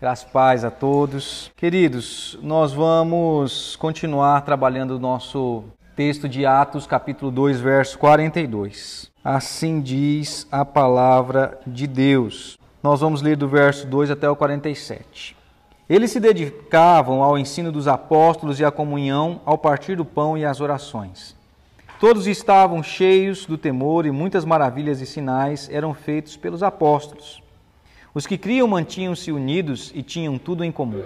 Graças paz a todos. Queridos, nós vamos continuar trabalhando o nosso texto de Atos, capítulo 2, verso 42. Assim diz a palavra de Deus. Nós vamos ler do verso 2 até o 47. Eles se dedicavam ao ensino dos apóstolos e à comunhão, ao partir do pão e às orações. Todos estavam cheios do temor e muitas maravilhas e sinais eram feitos pelos apóstolos. Os que criam mantinham-se unidos e tinham tudo em comum.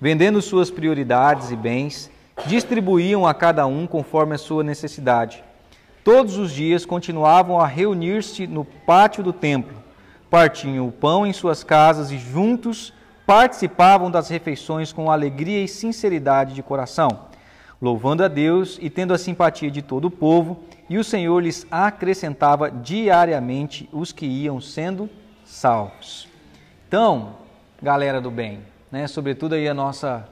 Vendendo suas prioridades e bens, distribuíam a cada um conforme a sua necessidade. Todos os dias continuavam a reunir-se no pátio do templo, partiam o pão em suas casas e juntos participavam das refeições com alegria e sinceridade de coração, louvando a Deus e tendo a simpatia de todo o povo, e o Senhor lhes acrescentava diariamente os que iam sendo salvos. Então, galera do bem, né, sobretudo aí a nossa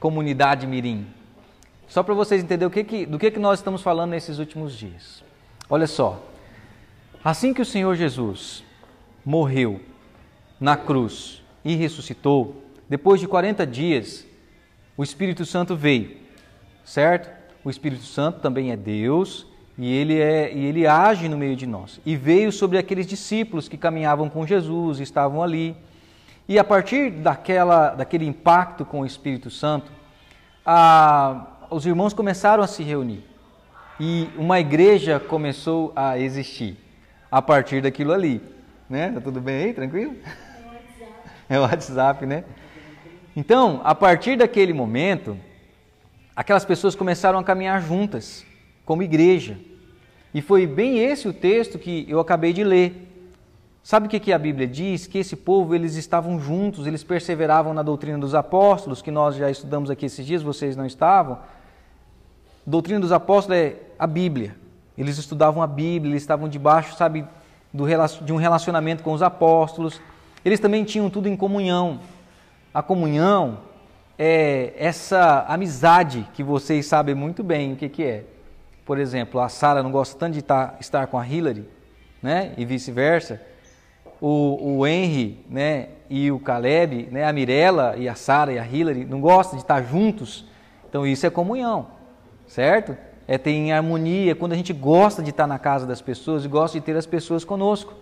comunidade mirim, só para vocês entenderem o que que, do que, que nós estamos falando nesses últimos dias. Olha só, assim que o Senhor Jesus morreu na cruz e ressuscitou, depois de 40 dias, o Espírito Santo veio, certo? O Espírito Santo também é Deus e ele, é, e ele age no meio de nós. E veio sobre aqueles discípulos que caminhavam com Jesus, estavam ali. E a partir daquela, daquele impacto com o Espírito Santo, a, os irmãos começaram a se reunir e uma igreja começou a existir a partir daquilo ali. Né? Tá tudo bem aí? Tranquilo? É o WhatsApp, né? Então, a partir daquele momento, aquelas pessoas começaram a caminhar juntas, como igreja. E foi bem esse o texto que eu acabei de ler. Sabe o que, que a Bíblia diz? Que esse povo, eles estavam juntos, eles perseveravam na doutrina dos apóstolos, que nós já estudamos aqui esses dias, vocês não estavam. doutrina dos apóstolos é a Bíblia. Eles estudavam a Bíblia, eles estavam debaixo, sabe, do, de um relacionamento com os apóstolos. Eles também tinham tudo em comunhão. A comunhão é essa amizade que vocês sabem muito bem o que, que é. Por exemplo, a Sara não gosta tanto de estar, com a Hillary, né? E vice-versa o, o Henry né, e o Caleb, né, a Mirella e a Sara e a Hillary não gostam de estar juntos. Então isso é comunhão, certo? É ter em harmonia, quando a gente gosta de estar na casa das pessoas e gosta de ter as pessoas conosco.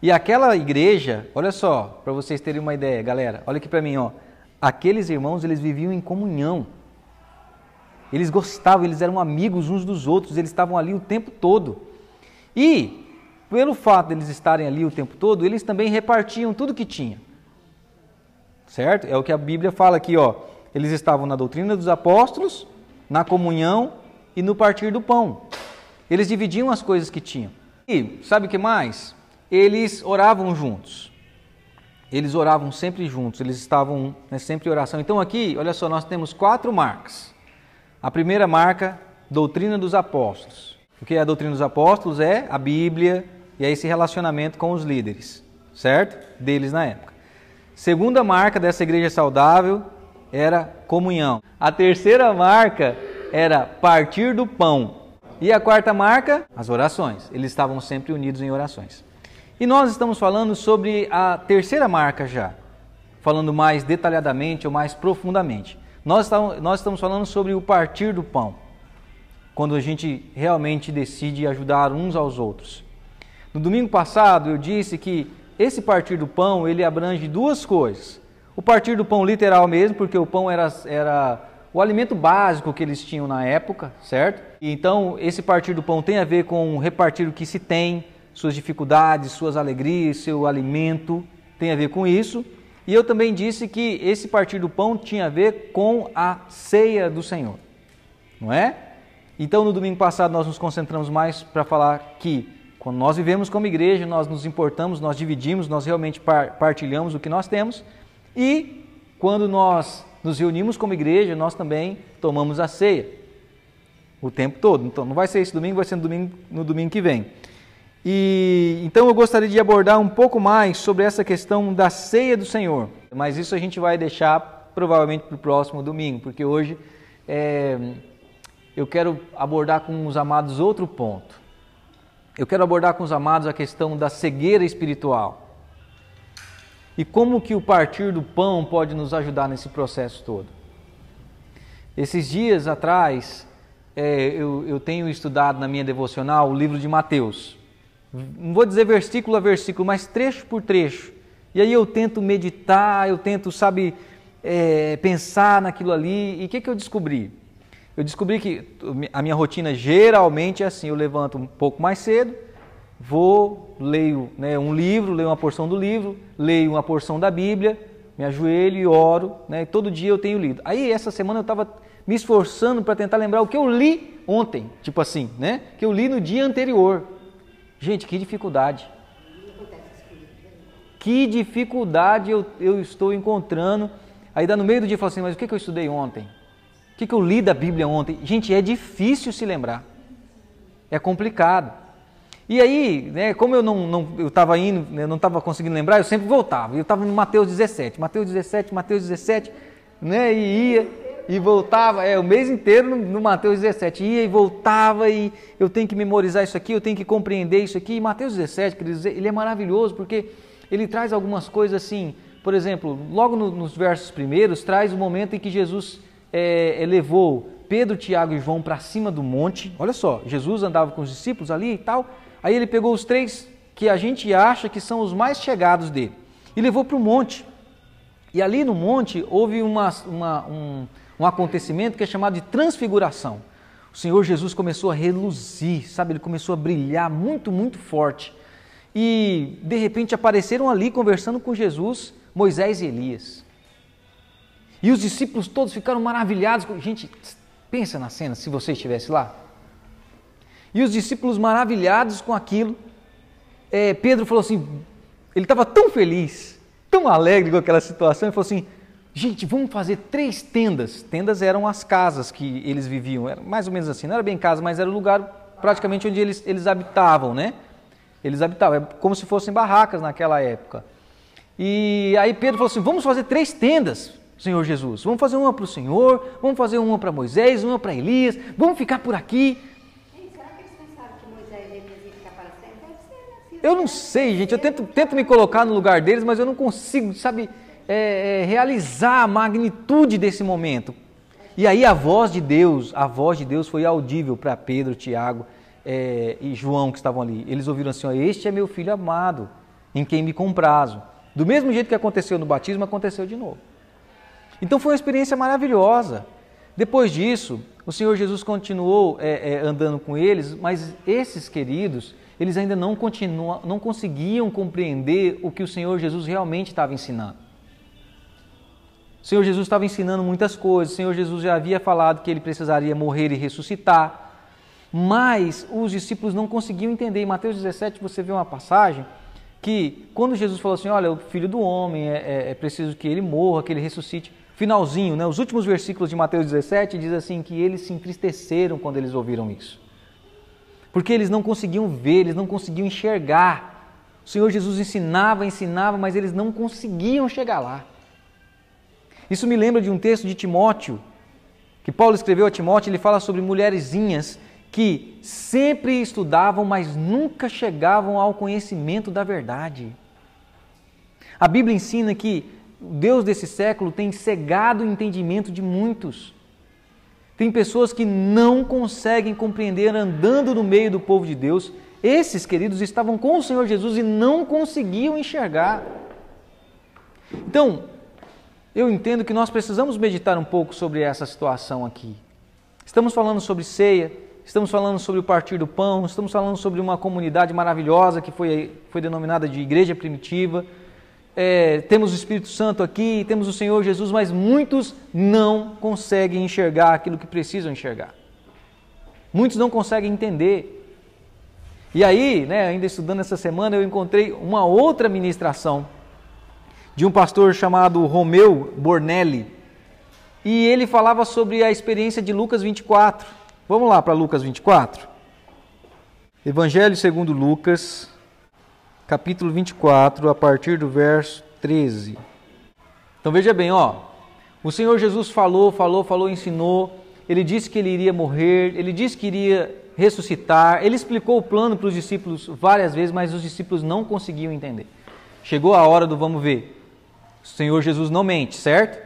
E aquela igreja, olha só, para vocês terem uma ideia, galera, olha aqui para mim, ó. Aqueles irmãos, eles viviam em comunhão. Eles gostavam, eles eram amigos uns dos outros, eles estavam ali o tempo todo. E pelo fato de eles estarem ali o tempo todo, eles também repartiam tudo que tinha. Certo? É o que a Bíblia fala aqui, ó. Eles estavam na doutrina dos apóstolos, na comunhão e no partir do pão. Eles dividiam as coisas que tinham. E sabe o que mais? Eles oravam juntos. Eles oravam sempre juntos, eles estavam né, sempre em oração. Então aqui, olha só, nós temos quatro marcas. A primeira marca, doutrina dos apóstolos. O que é a doutrina dos apóstolos? É a Bíblia, e a esse relacionamento com os líderes, certo? Deles na época. Segunda marca dessa igreja saudável era comunhão. A terceira marca era partir do pão. E a quarta marca, as orações. Eles estavam sempre unidos em orações. E nós estamos falando sobre a terceira marca já, falando mais detalhadamente ou mais profundamente. Nós estamos falando sobre o partir do pão, quando a gente realmente decide ajudar uns aos outros. No domingo passado eu disse que esse partir do pão ele abrange duas coisas. O partir do pão literal mesmo, porque o pão era, era o alimento básico que eles tinham na época, certo? Então esse partir do pão tem a ver com repartir o que se tem, suas dificuldades, suas alegrias, seu alimento, tem a ver com isso. E eu também disse que esse partir do pão tinha a ver com a ceia do Senhor, não é? Então no domingo passado nós nos concentramos mais para falar que quando nós vivemos como igreja, nós nos importamos, nós dividimos, nós realmente partilhamos o que nós temos. E quando nós nos reunimos como igreja, nós também tomamos a ceia o tempo todo. Então, não vai ser esse domingo, vai ser no domingo, no domingo que vem. E então eu gostaria de abordar um pouco mais sobre essa questão da ceia do Senhor. Mas isso a gente vai deixar provavelmente para o próximo domingo, porque hoje é, eu quero abordar com os amados outro ponto eu quero abordar com os amados a questão da cegueira espiritual. E como que o partir do pão pode nos ajudar nesse processo todo? Esses dias atrás, é, eu, eu tenho estudado na minha devocional o livro de Mateus. Não vou dizer versículo a versículo, mas trecho por trecho. E aí eu tento meditar, eu tento, sabe, é, pensar naquilo ali. E o que, que eu descobri? Eu descobri que a minha rotina geralmente é assim: eu levanto um pouco mais cedo, vou, leio né, um livro, leio uma porção do livro, leio uma porção da Bíblia, me ajoelho e oro, né, todo dia eu tenho lido. Aí essa semana eu estava me esforçando para tentar lembrar o que eu li ontem, tipo assim, né? Que eu li no dia anterior. Gente, que dificuldade. Que dificuldade eu, eu estou encontrando. Aí dá no meio do dia e falo assim, mas o que, que eu estudei ontem? Que, que eu li da Bíblia ontem? Gente, é difícil se lembrar. É complicado. E aí, né, como eu não, eu estava indo, né, não estava conseguindo lembrar, eu sempre voltava. Eu estava no Mateus 17, Mateus 17, Mateus 17, né, e ia e voltava, é, o mês inteiro no, no Mateus 17, ia e voltava e eu tenho que memorizar isso aqui, eu tenho que compreender isso aqui. E Mateus 17, queridos, ele é maravilhoso porque ele traz algumas coisas assim, por exemplo, logo no, nos versos primeiros, traz o momento em que Jesus é, levou Pedro, Tiago e João para cima do monte. Olha só, Jesus andava com os discípulos ali e tal. Aí ele pegou os três que a gente acha que são os mais chegados dele e levou para o monte. E ali no monte houve uma, uma, um, um acontecimento que é chamado de transfiguração. O Senhor Jesus começou a reluzir, sabe? Ele começou a brilhar muito, muito forte. E de repente apareceram ali conversando com Jesus Moisés e Elias. E os discípulos todos ficaram maravilhados. Gente, pensa na cena se você estivesse lá. E os discípulos maravilhados com aquilo. É, Pedro falou assim: ele estava tão feliz, tão alegre com aquela situação, ele falou assim: Gente, vamos fazer três tendas. Tendas eram as casas que eles viviam, era mais ou menos assim, não era bem casa, mas era o lugar praticamente onde eles, eles habitavam, né? Eles habitavam, é como se fossem barracas naquela época. E aí Pedro falou assim: vamos fazer três tendas, Senhor Jesus. Vamos fazer uma para o Senhor, vamos fazer uma para Moisés, uma para Elias, vamos ficar por aqui. será que eles pensaram que Moisés e Elias iam ficar para sempre? Deve ser, né? Eu não sei, gente. Eu tento, tento me colocar no lugar deles, mas eu não consigo, sabe? é, é, realizar a magnitude desse momento. E aí a voz de Deus, a voz de Deus foi audível para Pedro, Tiago é, e João que estavam ali. Eles ouviram assim: ó, Este é meu filho amado, em quem me comprazo. Do mesmo jeito que aconteceu no batismo, aconteceu de novo. Então foi uma experiência maravilhosa. Depois disso, o Senhor Jesus continuou é, é, andando com eles, mas esses queridos, eles ainda não, continuam, não conseguiam compreender o que o Senhor Jesus realmente estava ensinando. O Senhor Jesus estava ensinando muitas coisas, o Senhor Jesus já havia falado que ele precisaria morrer e ressuscitar, mas os discípulos não conseguiam entender. Em Mateus 17 você vê uma passagem que, quando Jesus falou assim: Olha, o filho do homem é, é, é preciso que ele morra, que ele ressuscite. Finalzinho, né, os últimos versículos de Mateus 17 diz assim: que eles se entristeceram quando eles ouviram isso, porque eles não conseguiam ver, eles não conseguiam enxergar. O Senhor Jesus ensinava, ensinava, mas eles não conseguiam chegar lá. Isso me lembra de um texto de Timóteo, que Paulo escreveu a Timóteo, ele fala sobre mulherzinhas que sempre estudavam, mas nunca chegavam ao conhecimento da verdade. A Bíblia ensina que Deus desse século tem cegado o entendimento de muitos. Tem pessoas que não conseguem compreender andando no meio do povo de Deus. Esses queridos estavam com o Senhor Jesus e não conseguiam enxergar. Então, eu entendo que nós precisamos meditar um pouco sobre essa situação aqui. Estamos falando sobre ceia, estamos falando sobre o partir do pão, estamos falando sobre uma comunidade maravilhosa que foi, foi denominada de igreja primitiva. É, temos o Espírito Santo aqui, temos o Senhor Jesus, mas muitos não conseguem enxergar aquilo que precisam enxergar. Muitos não conseguem entender. E aí, né, ainda estudando essa semana, eu encontrei uma outra ministração de um pastor chamado Romeu Bornelli. E ele falava sobre a experiência de Lucas 24. Vamos lá para Lucas 24. Evangelho segundo Lucas, capítulo 24, a partir do verso 13. Então veja bem, ó. O Senhor Jesus falou, falou, falou, ensinou. Ele disse que ele iria morrer, ele disse que iria ressuscitar. Ele explicou o plano para os discípulos várias vezes, mas os discípulos não conseguiam entender. Chegou a hora do vamos ver. O Senhor Jesus não mente, certo?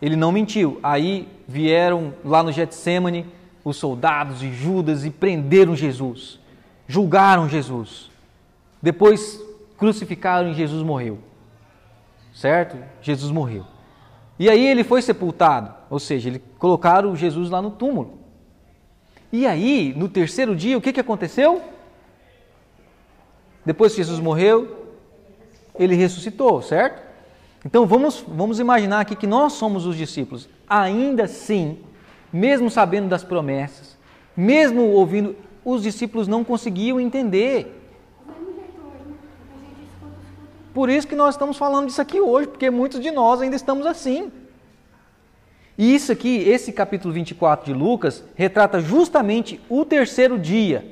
Ele não mentiu. Aí vieram lá no Getsemane os soldados e Judas e prenderam Jesus. Julgaram Jesus. Depois crucificaram e Jesus morreu. Certo? Jesus morreu. E aí ele foi sepultado, ou seja, ele colocaram Jesus lá no túmulo. E aí, no terceiro dia, o que, que aconteceu? Depois que Jesus morreu, ele ressuscitou, certo? Então vamos, vamos imaginar aqui que nós somos os discípulos. Ainda assim, mesmo sabendo das promessas, mesmo ouvindo, os discípulos não conseguiam entender. Por isso que nós estamos falando disso aqui hoje, porque muitos de nós ainda estamos assim. E isso aqui, esse capítulo 24 de Lucas, retrata justamente o terceiro dia,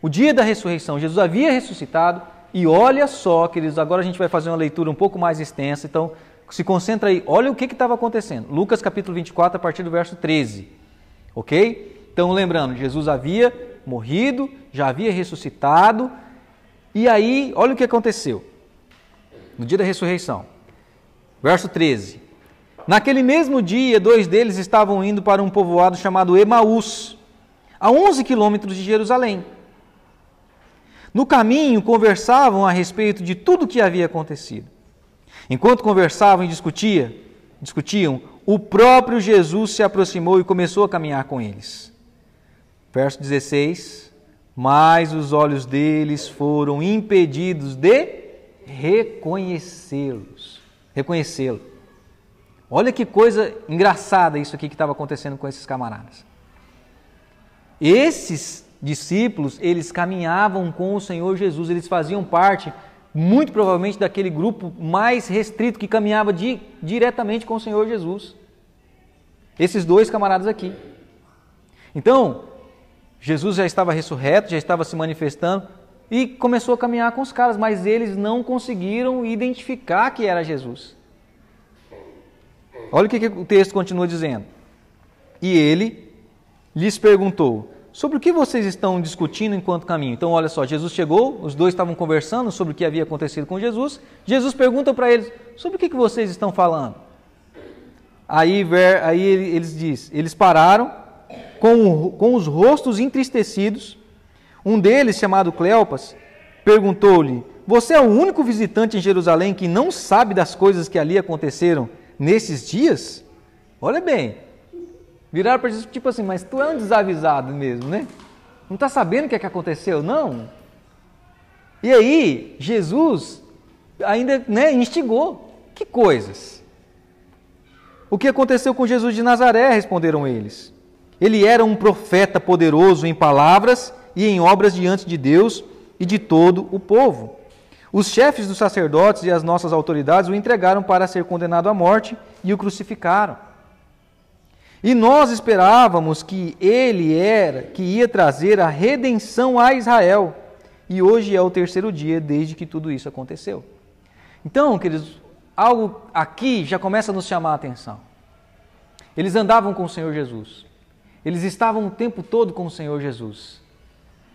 o dia da ressurreição. Jesus havia ressuscitado e olha só, queridos, agora a gente vai fazer uma leitura um pouco mais extensa, então se concentra aí, olha o que estava acontecendo. Lucas capítulo 24, a partir do verso 13, ok? Então, lembrando, Jesus havia morrido, já havia ressuscitado, e aí, olha o que aconteceu no dia da ressurreição. Verso 13. Naquele mesmo dia, dois deles estavam indo para um povoado chamado Emaús, a 11 quilômetros de Jerusalém. No caminho, conversavam a respeito de tudo o que havia acontecido. Enquanto conversavam e discutia, discutiam, o próprio Jesus se aproximou e começou a caminhar com eles. Verso 16: Mas os olhos deles foram impedidos de reconhecê-los. Reconhecê-lo. Olha que coisa engraçada isso aqui que estava acontecendo com esses camaradas. Esses discípulos, eles caminhavam com o Senhor Jesus, eles faziam parte, muito provavelmente, daquele grupo mais restrito que caminhava di diretamente com o Senhor Jesus. Esses dois camaradas aqui. Então, Jesus já estava ressurreto, já estava se manifestando, e começou a caminhar com os caras, mas eles não conseguiram identificar que era Jesus. Olha o que, que o texto continua dizendo. E ele lhes perguntou: Sobre o que vocês estão discutindo enquanto caminham? Então, olha só, Jesus chegou, os dois estavam conversando sobre o que havia acontecido com Jesus. Jesus pergunta para eles: Sobre o que, que vocês estão falando? Aí, aí eles diz, eles pararam com, com os rostos entristecidos um deles, chamado Cleopas, perguntou-lhe: Você é o único visitante em Jerusalém que não sabe das coisas que ali aconteceram nesses dias? Olha bem, viraram para Jesus tipo assim: Mas tu é um desavisado mesmo, né? Não está sabendo o que, é que aconteceu, não? E aí, Jesus ainda né, instigou: Que coisas? O que aconteceu com Jesus de Nazaré? Responderam eles. Ele era um profeta poderoso em palavras e em obras diante de Deus e de todo o povo. Os chefes dos sacerdotes e as nossas autoridades o entregaram para ser condenado à morte e o crucificaram. E nós esperávamos que ele era, que ia trazer a redenção a Israel. E hoje é o terceiro dia desde que tudo isso aconteceu. Então, queridos, algo aqui já começa a nos chamar a atenção. Eles andavam com o Senhor Jesus. Eles estavam o tempo todo com o Senhor Jesus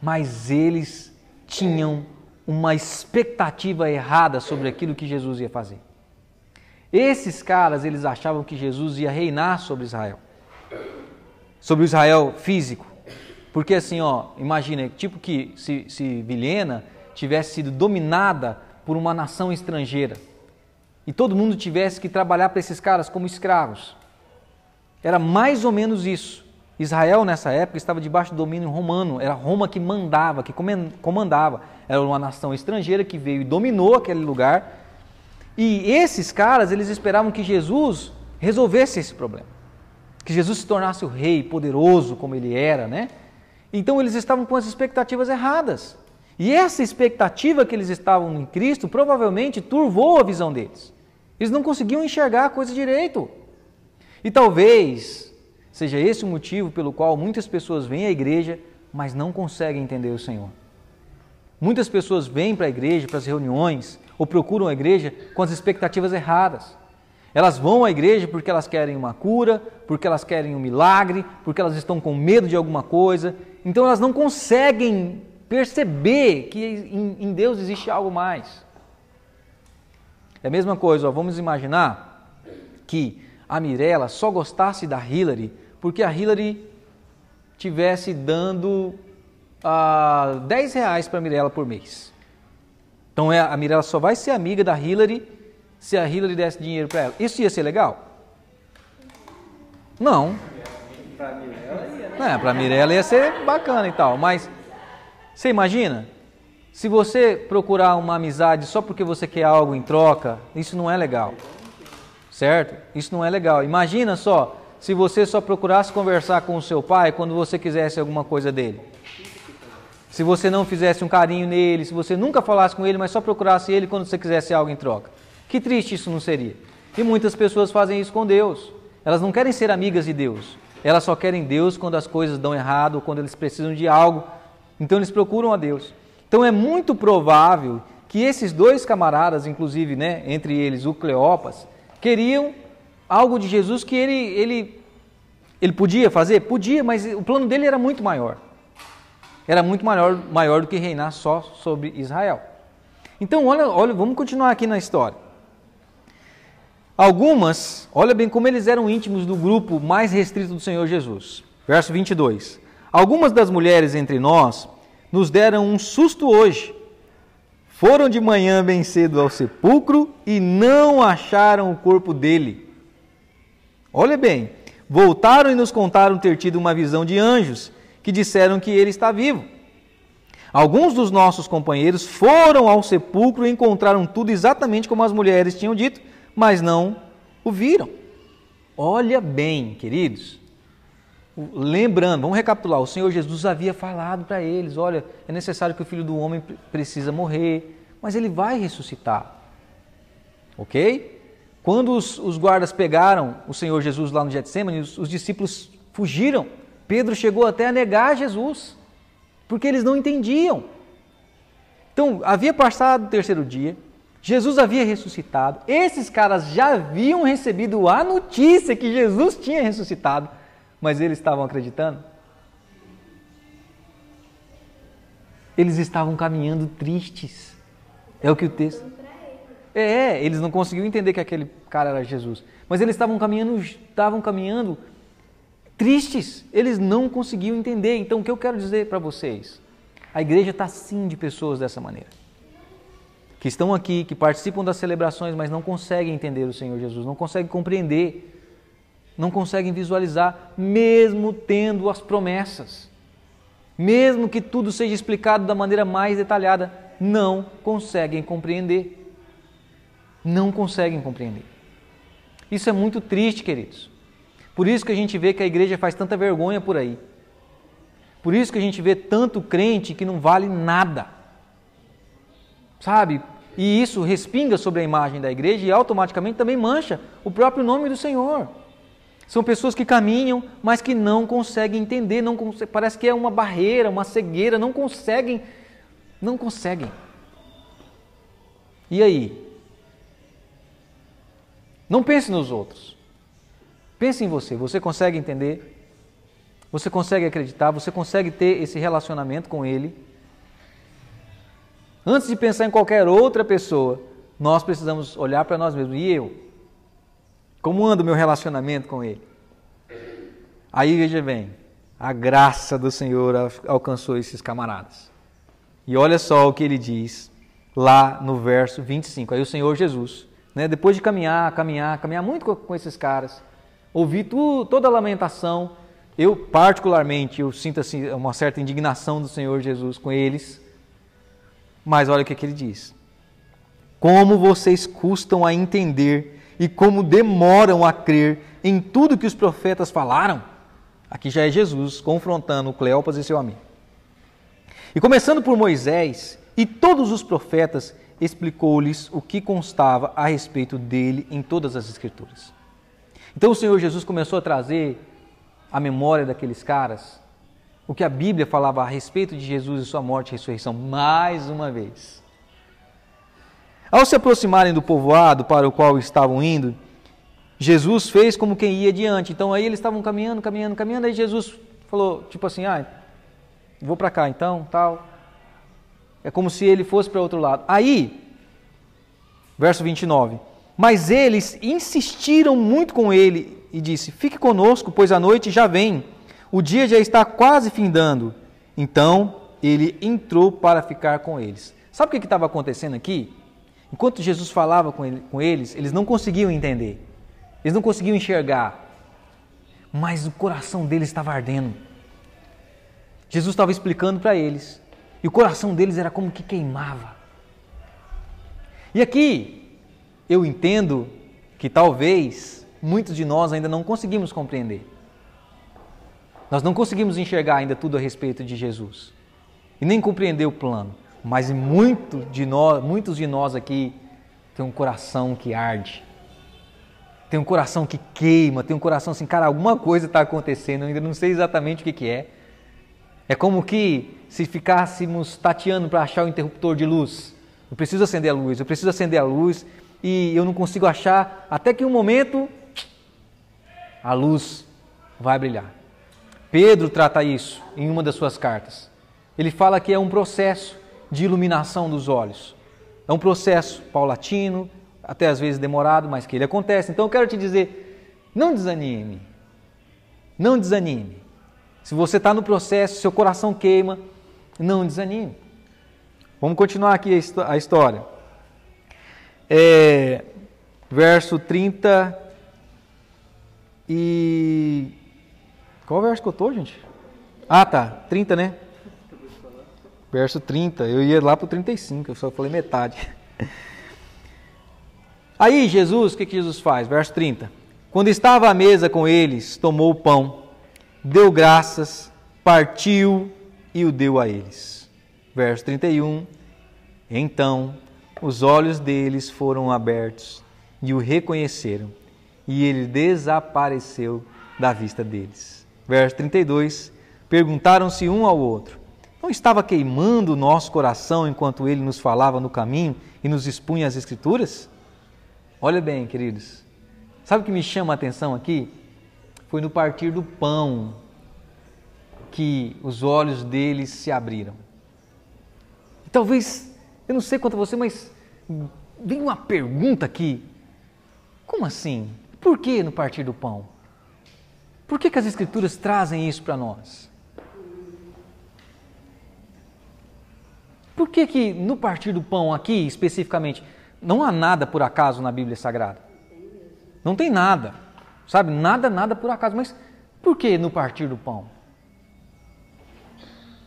mas eles tinham uma expectativa errada sobre aquilo que Jesus ia fazer. Esses caras, eles achavam que Jesus ia reinar sobre Israel. Sobre o Israel físico. Porque assim, ó, imagina, tipo que se, se Vilhena tivesse sido dominada por uma nação estrangeira e todo mundo tivesse que trabalhar para esses caras como escravos. Era mais ou menos isso. Israel, nessa época, estava debaixo do domínio romano, era Roma que mandava, que comandava. Era uma nação estrangeira que veio e dominou aquele lugar. E esses caras, eles esperavam que Jesus resolvesse esse problema. Que Jesus se tornasse o rei poderoso como ele era, né? Então eles estavam com as expectativas erradas. E essa expectativa que eles estavam em Cristo provavelmente turvou a visão deles. Eles não conseguiam enxergar a coisa direito. E talvez Seja esse o motivo pelo qual muitas pessoas vêm à igreja, mas não conseguem entender o Senhor. Muitas pessoas vêm para a igreja, para as reuniões, ou procuram a igreja com as expectativas erradas. Elas vão à igreja porque elas querem uma cura, porque elas querem um milagre, porque elas estão com medo de alguma coisa. Então elas não conseguem perceber que em Deus existe algo mais. É a mesma coisa, ó, vamos imaginar que a Mirella só gostasse da Hillary porque a Hillary tivesse dando uh, 10 reais para a Mirella por mês. Então é, a Mirella só vai ser amiga da Hillary se a Hillary desse dinheiro para ela. Isso ia ser legal? Não. É, para a Mirella ia ser bacana e tal, mas você imagina? Se você procurar uma amizade só porque você quer algo em troca, isso não é legal. Certo? Isso não é legal. Imagina só se você só procurasse conversar com o seu pai quando você quisesse alguma coisa dele. Se você não fizesse um carinho nele, se você nunca falasse com ele, mas só procurasse ele quando você quisesse algo em troca. Que triste isso não seria. E muitas pessoas fazem isso com Deus. Elas não querem ser amigas de Deus. Elas só querem Deus quando as coisas dão errado, quando eles precisam de algo. Então eles procuram a Deus. Então é muito provável que esses dois camaradas, inclusive, né, entre eles o Cleopas, queriam algo de Jesus que ele, ele, ele podia fazer? Podia, mas o plano dele era muito maior. Era muito maior, maior do que reinar só sobre Israel. Então, olha, olha, vamos continuar aqui na história. Algumas, olha bem como eles eram íntimos do grupo mais restrito do Senhor Jesus. Verso 22. Algumas das mulheres entre nós nos deram um susto hoje. Foram de manhã bem cedo ao sepulcro e não acharam o corpo dele. Olha bem, voltaram e nos contaram ter tido uma visão de anjos que disseram que ele está vivo. Alguns dos nossos companheiros foram ao sepulcro e encontraram tudo exatamente como as mulheres tinham dito, mas não o viram. Olha bem, queridos. Lembrando, vamos recapitular: o Senhor Jesus havia falado para eles: olha, é necessário que o filho do homem precisa morrer, mas ele vai ressuscitar. Ok? Quando os, os guardas pegaram o Senhor Jesus lá no Getsemane, os, os discípulos fugiram. Pedro chegou até a negar Jesus, porque eles não entendiam. Então, havia passado o terceiro dia, Jesus havia ressuscitado, esses caras já haviam recebido a notícia que Jesus tinha ressuscitado, mas eles estavam acreditando? Eles estavam caminhando tristes. É o que o texto. É, eles não conseguiam entender que aquele cara era Jesus. Mas eles estavam caminhando, estavam caminhando tristes. Eles não conseguiam entender. Então, o que eu quero dizer para vocês? A igreja está sim de pessoas dessa maneira. Que estão aqui, que participam das celebrações, mas não conseguem entender o Senhor Jesus, não conseguem compreender, não conseguem visualizar, mesmo tendo as promessas. Mesmo que tudo seja explicado da maneira mais detalhada, não conseguem compreender não conseguem compreender. Isso é muito triste, queridos. Por isso que a gente vê que a igreja faz tanta vergonha por aí. Por isso que a gente vê tanto crente que não vale nada. Sabe? E isso respinga sobre a imagem da igreja e automaticamente também mancha o próprio nome do Senhor. São pessoas que caminham, mas que não conseguem entender, não conseguem, parece que é uma barreira, uma cegueira, não conseguem, não conseguem. E aí? Não pense nos outros. Pense em você. Você consegue entender? Você consegue acreditar? Você consegue ter esse relacionamento com Ele? Antes de pensar em qualquer outra pessoa, nós precisamos olhar para nós mesmos. E eu? Como anda o meu relacionamento com Ele? Aí veja bem, a graça do Senhor alcançou esses camaradas. E olha só o que ele diz lá no verso 25. Aí o Senhor Jesus né? Depois de caminhar, caminhar, caminhar muito com, esses caras, ouvir tu, toda a lamentação, eu particularmente eu sinto assim uma certa indignação do Senhor Jesus com eles. Mas olha o que, que ele diz: Como vocês custam a entender e como demoram a crer em tudo que os profetas falaram. Aqui já é Jesus confrontando Cleopas e seu amigo. E começando por Moisés e todos os profetas, explicou-lhes o que constava a respeito dele em todas as Escrituras. Então o Senhor Jesus começou a trazer a memória daqueles caras, o que a Bíblia falava a respeito de Jesus e sua morte e ressurreição, mais uma vez. Ao se aproximarem do povoado para o qual estavam indo, Jesus fez como quem ia adiante. Então aí eles estavam caminhando, caminhando, caminhando, aí Jesus falou, tipo assim, ah, vou para cá então, tal. É como se ele fosse para outro lado. Aí, Verso 29. Mas eles insistiram muito com ele e disse: Fique conosco, pois a noite já vem. O dia já está quase findando. Então ele entrou para ficar com eles. Sabe o que estava acontecendo aqui? Enquanto Jesus falava com, ele, com eles, eles não conseguiam entender. Eles não conseguiam enxergar. Mas o coração deles estava ardendo. Jesus estava explicando para eles. E o coração deles era como que queimava. E aqui eu entendo que talvez muitos de nós ainda não conseguimos compreender. Nós não conseguimos enxergar ainda tudo a respeito de Jesus e nem compreender o plano. Mas muito de nós, muitos de nós aqui têm um coração que arde, tem um coração que queima, tem um coração assim, cara, alguma coisa está acontecendo, eu ainda não sei exatamente o que, que é. É como que se ficássemos tateando para achar o interruptor de luz. Eu preciso acender a luz, eu preciso acender a luz e eu não consigo achar, até que um momento a luz vai brilhar. Pedro trata isso em uma das suas cartas. Ele fala que é um processo de iluminação dos olhos. É um processo paulatino, até às vezes demorado, mas que ele acontece. Então eu quero te dizer, não desanime. Não desanime. Se você está no processo, seu coração queima, não desanime. Vamos continuar aqui a história. É, verso 30 e. Qual verso que eu estou, gente? Ah, tá. 30, né? Verso 30. Eu ia lá para o 35, eu só falei metade. Aí Jesus, o que, que Jesus faz? Verso 30. Quando estava à mesa com eles, tomou o pão, deu graças, partiu e o deu a eles. Verso 31. Então os olhos deles foram abertos e o reconheceram, e ele desapareceu da vista deles. Verso 32: Perguntaram-se um ao outro: Não estava queimando o nosso coração enquanto ele nos falava no caminho e nos expunha as Escrituras? Olha bem, queridos, sabe o que me chama a atenção aqui? Foi no partir do pão que os olhos deles se abriram. Talvez eu não sei quanto a você, mas vem uma pergunta aqui. Como assim? Por que no partir do pão? Por que, que as Escrituras trazem isso para nós? Por que, que no partir do pão aqui, especificamente, não há nada por acaso na Bíblia Sagrada? Não tem nada, sabe? Nada, nada por acaso. Mas por que no partir do pão?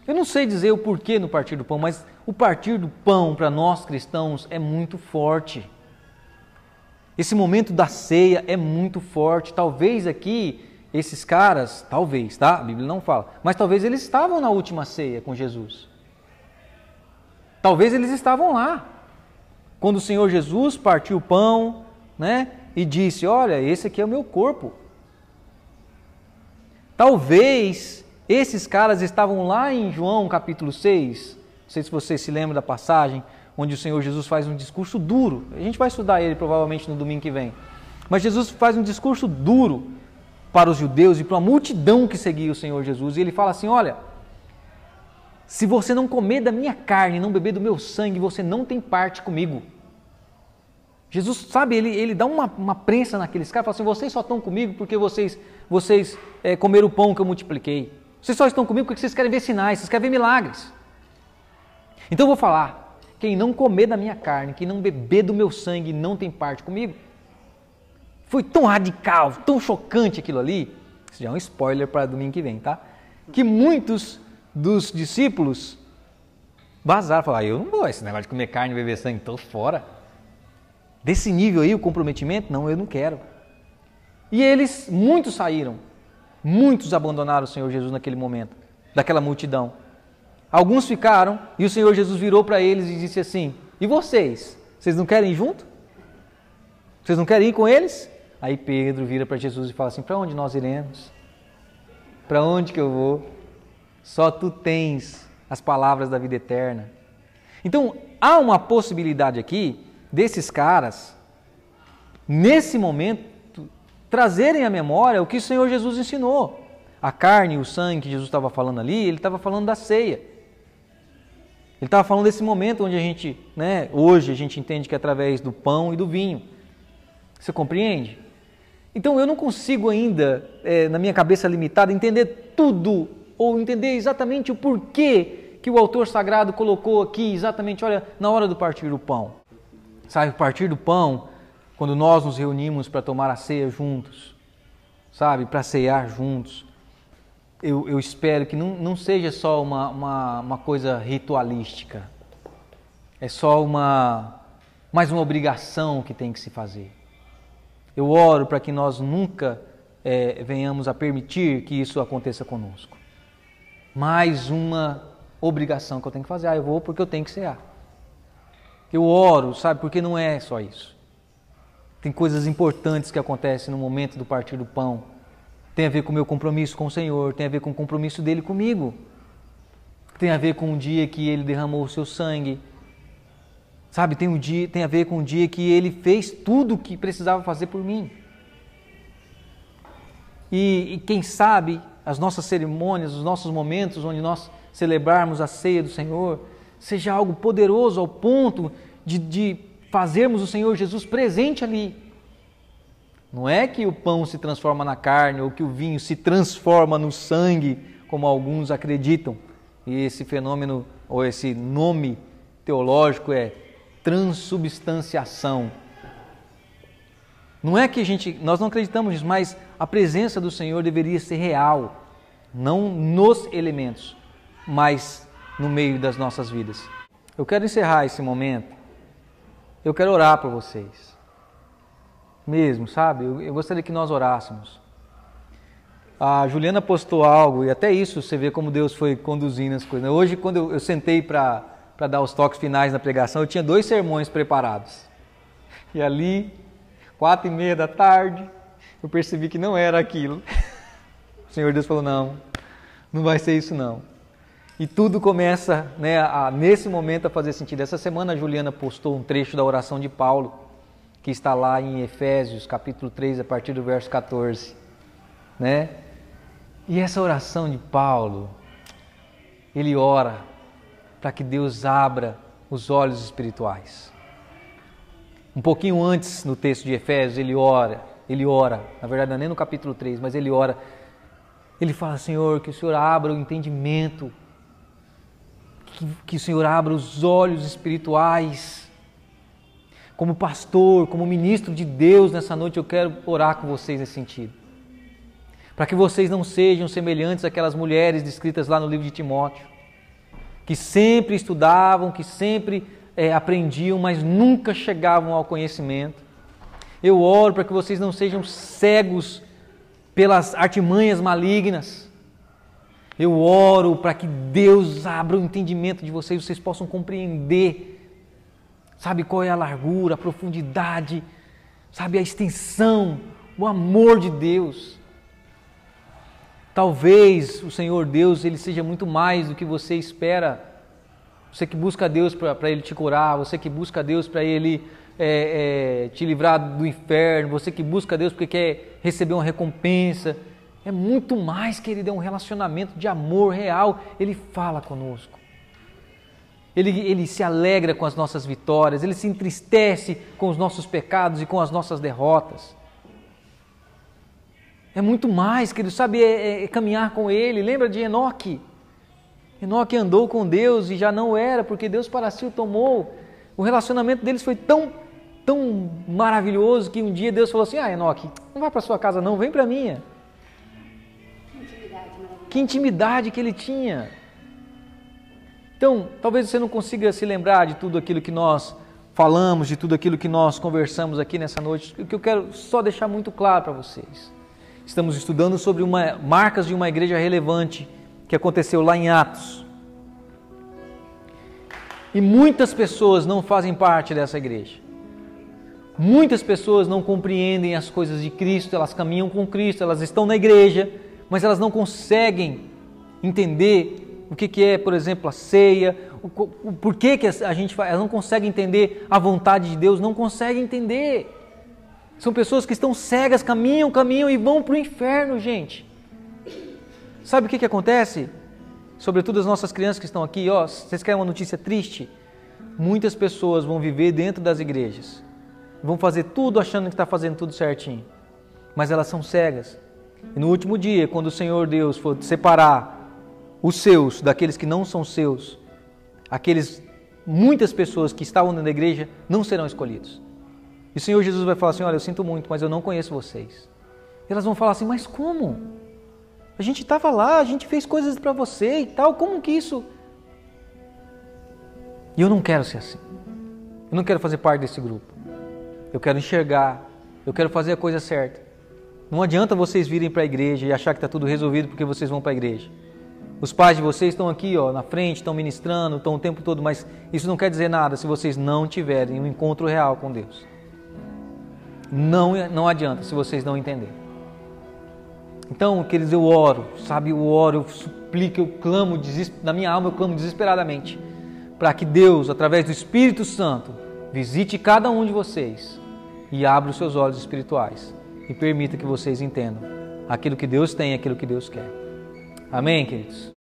Eu não sei dizer o porquê no partir do pão, mas o partir do pão para nós cristãos é muito forte. Esse momento da ceia é muito forte. Talvez aqui esses caras, talvez, tá? A Bíblia não fala, mas talvez eles estavam na última ceia com Jesus. Talvez eles estavam lá. Quando o Senhor Jesus partiu o pão, né? E disse: Olha, esse aqui é o meu corpo. Talvez esses caras estavam lá em João capítulo 6, não sei se você se lembra da passagem onde o Senhor Jesus faz um discurso duro. A gente vai estudar ele provavelmente no domingo que vem. Mas Jesus faz um discurso duro para os judeus e para a multidão que seguia o Senhor Jesus. E ele fala assim: Olha, se você não comer da minha carne, não beber do meu sangue, você não tem parte comigo. Jesus, sabe, ele, ele dá uma, uma prensa naqueles caras, fala assim: vocês só estão comigo porque vocês, vocês é, comeram o pão que eu multipliquei. Vocês só estão comigo porque vocês querem ver sinais, vocês querem ver milagres. Então eu vou falar: quem não comer da minha carne, quem não beber do meu sangue, não tem parte comigo. Foi tão radical, tão chocante aquilo ali. Isso já é um spoiler para domingo que vem, tá? Que muitos dos discípulos vazaram, falaram: ah, eu não vou esse negócio de comer carne e beber sangue, estou fora. Desse nível aí, o comprometimento, não, eu não quero. E eles, muitos saíram, muitos abandonaram o Senhor Jesus naquele momento, daquela multidão. Alguns ficaram e o Senhor Jesus virou para eles e disse assim: E vocês? Vocês não querem ir junto? Vocês não querem ir com eles? Aí Pedro vira para Jesus e fala assim: Para onde nós iremos? Para onde que eu vou? Só tu tens as palavras da vida eterna. Então, há uma possibilidade aqui desses caras, nesse momento, trazerem à memória o que o Senhor Jesus ensinou. A carne e o sangue que Jesus estava falando ali, ele estava falando da ceia. Ele estava falando desse momento onde a gente, né, hoje a gente entende que é através do pão e do vinho. Você compreende? Então eu não consigo ainda, é, na minha cabeça limitada, entender tudo ou entender exatamente o porquê que o autor sagrado colocou aqui, exatamente, olha, na hora do partir do pão. Sabe, partir do pão, quando nós nos reunimos para tomar a ceia juntos, sabe, para cear juntos. Eu, eu, espero que não, não seja só uma, uma, uma coisa ritualística, é só uma mais uma obrigação que tem que se fazer. Eu oro para que nós nunca é, venhamos a permitir que isso aconteça conosco. Mais uma obrigação que eu tenho que fazer. Ah, eu vou porque eu tenho que cear. Eu oro, sabe, porque não é só isso. Tem coisas importantes que acontecem no momento do partir do pão. Tem a ver com o meu compromisso com o Senhor, tem a ver com o compromisso dele comigo. Tem a ver com o dia que ele derramou o seu sangue. Sabe, tem, um dia, tem a ver com o dia que ele fez tudo o que precisava fazer por mim. E, e quem sabe as nossas cerimônias, os nossos momentos onde nós celebrarmos a ceia do Senhor, seja algo poderoso ao ponto de, de fazermos o Senhor Jesus presente ali. Não é que o pão se transforma na carne ou que o vinho se transforma no sangue, como alguns acreditam. E esse fenômeno ou esse nome teológico é transubstanciação. Não é que a gente, nós não acreditamos nisso, mas a presença do Senhor deveria ser real, não nos elementos, mas no meio das nossas vidas. Eu quero encerrar esse momento. Eu quero orar por vocês. Mesmo, sabe? Eu, eu gostaria que nós orássemos. A Juliana postou algo, e até isso você vê como Deus foi conduzindo as coisas. Hoje, quando eu, eu sentei para dar os toques finais na pregação, eu tinha dois sermões preparados. E ali, quatro e meia da tarde, eu percebi que não era aquilo. O Senhor Deus falou: não, não vai ser isso não. E tudo começa, né, a, nesse momento, a fazer sentido. Essa semana a Juliana postou um trecho da oração de Paulo, que está lá em Efésios, capítulo 3, a partir do verso 14. Né? E essa oração de Paulo, ele ora para que Deus abra os olhos espirituais. Um pouquinho antes, no texto de Efésios, ele ora, ele ora, na verdade não é nem no capítulo 3, mas ele ora, ele fala, Senhor, que o Senhor abra o entendimento que, que o Senhor abra os olhos espirituais. Como pastor, como ministro de Deus nessa noite, eu quero orar com vocês nesse sentido. Para que vocês não sejam semelhantes àquelas mulheres descritas lá no livro de Timóteo, que sempre estudavam, que sempre é, aprendiam, mas nunca chegavam ao conhecimento. Eu oro para que vocês não sejam cegos pelas artimanhas malignas, eu oro para que Deus abra o entendimento de vocês, vocês possam compreender, sabe qual é a largura, a profundidade, sabe a extensão, o amor de Deus. Talvez o Senhor Deus ele seja muito mais do que você espera. Você que busca Deus para Ele te curar, você que busca Deus para Ele é, é, te livrar do inferno, você que busca Deus porque quer receber uma recompensa. É muito mais, querido, é um relacionamento de amor real. Ele fala conosco. Ele, ele se alegra com as nossas vitórias, ele se entristece com os nossos pecados e com as nossas derrotas. É muito mais, querido, sabe, é, é caminhar com ele. Lembra de Enoque? Enoque andou com Deus e já não era, porque Deus para si o tomou. O relacionamento deles foi tão, tão maravilhoso que um dia Deus falou assim: Ah, Enoque, não vai para sua casa, não, vem para a minha. Que intimidade que ele tinha. Então, talvez você não consiga se lembrar de tudo aquilo que nós falamos, de tudo aquilo que nós conversamos aqui nessa noite. O que eu quero só deixar muito claro para vocês. Estamos estudando sobre uma, marcas de uma igreja relevante que aconteceu lá em Atos. E muitas pessoas não fazem parte dessa igreja. Muitas pessoas não compreendem as coisas de Cristo, elas caminham com Cristo, elas estão na igreja, mas elas não conseguem entender o que, que é, por exemplo, a ceia, o, o porquê que a gente faz, elas não conseguem entender a vontade de Deus, não conseguem entender. São pessoas que estão cegas, caminham, caminham e vão para o inferno, gente. Sabe o que, que acontece? sobretudo as nossas crianças que estão aqui, ó, vocês querem uma notícia triste? Muitas pessoas vão viver dentro das igrejas, vão fazer tudo achando que está fazendo tudo certinho, mas elas são cegas. E no último dia, quando o Senhor Deus for separar os seus daqueles que não são seus, aqueles muitas pessoas que estavam da igreja não serão escolhidos. E o Senhor Jesus vai falar assim: Olha, eu sinto muito, mas eu não conheço vocês. E elas vão falar assim: Mas como? A gente estava lá, a gente fez coisas para você e tal, como que isso? E eu não quero ser assim. Eu não quero fazer parte desse grupo. Eu quero enxergar, eu quero fazer a coisa certa. Não adianta vocês virem para a igreja e achar que está tudo resolvido porque vocês vão para a igreja. Os pais de vocês estão aqui, ó, na frente, estão ministrando, estão o tempo todo, mas isso não quer dizer nada se vocês não tiverem um encontro real com Deus. Não, não adianta se vocês não entenderem. Então, queridos, eu oro, sabe? Eu oro, eu suplico, eu clamo, na minha alma eu clamo desesperadamente para que Deus, através do Espírito Santo, visite cada um de vocês e abra os seus olhos espirituais e permita que vocês entendam aquilo que Deus tem, aquilo que Deus quer. Amém, queridos?